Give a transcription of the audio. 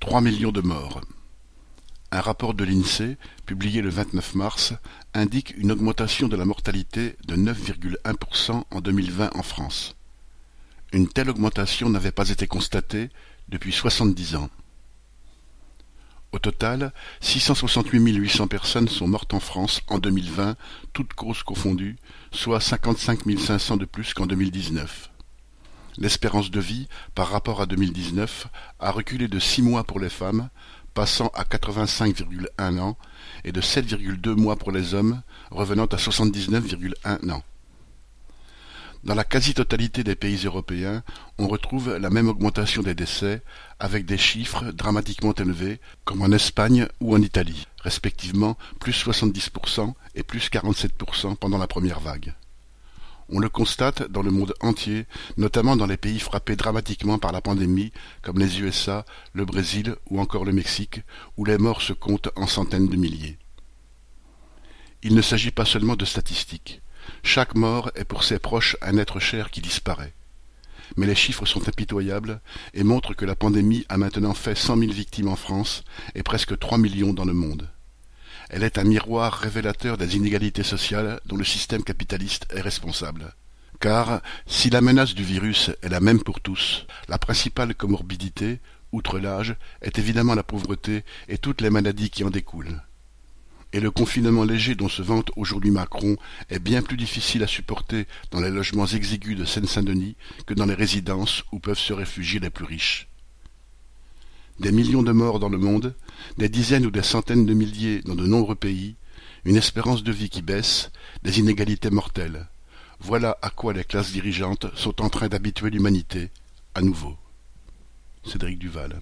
Trois millions de morts. Un rapport de l'INSEE, publié le 29 mars, indique une augmentation de la mortalité de 9,1% en 2020 en France. Une telle augmentation n'avait pas été constatée depuis 70 ans. Au total, 668 800 personnes sont mortes en France en 2020, toutes causes confondues, soit 55 500 de plus qu'en 2019. L'espérance de vie, par rapport à 2019, a reculé de six mois pour les femmes, passant à 85,1 ans, et de 7,2 mois pour les hommes, revenant à 79,1 ans. Dans la quasi-totalité des pays européens, on retrouve la même augmentation des décès, avec des chiffres dramatiquement élevés, comme en Espagne ou en Italie, respectivement plus 70% et plus 47% pendant la première vague. On le constate dans le monde entier, notamment dans les pays frappés dramatiquement par la pandémie, comme les USA, le Brésil ou encore le Mexique, où les morts se comptent en centaines de milliers. Il ne s'agit pas seulement de statistiques. Chaque mort est pour ses proches un être cher qui disparaît. Mais les chiffres sont impitoyables et montrent que la pandémie a maintenant fait cent mille victimes en France et presque trois millions dans le monde. Elle est un miroir révélateur des inégalités sociales dont le système capitaliste est responsable. Car, si la menace du virus est la même pour tous, la principale comorbidité, outre l'âge, est évidemment la pauvreté et toutes les maladies qui en découlent et le confinement léger dont se vante aujourd'hui Macron est bien plus difficile à supporter dans les logements exigus de Seine-Saint-Denis que dans les résidences où peuvent se réfugier les plus riches. Des millions de morts dans le monde, des dizaines ou des centaines de milliers dans de nombreux pays, une espérance de vie qui baisse, des inégalités mortelles. Voilà à quoi les classes dirigeantes sont en train d'habituer l'humanité, à nouveau. Cédric Duval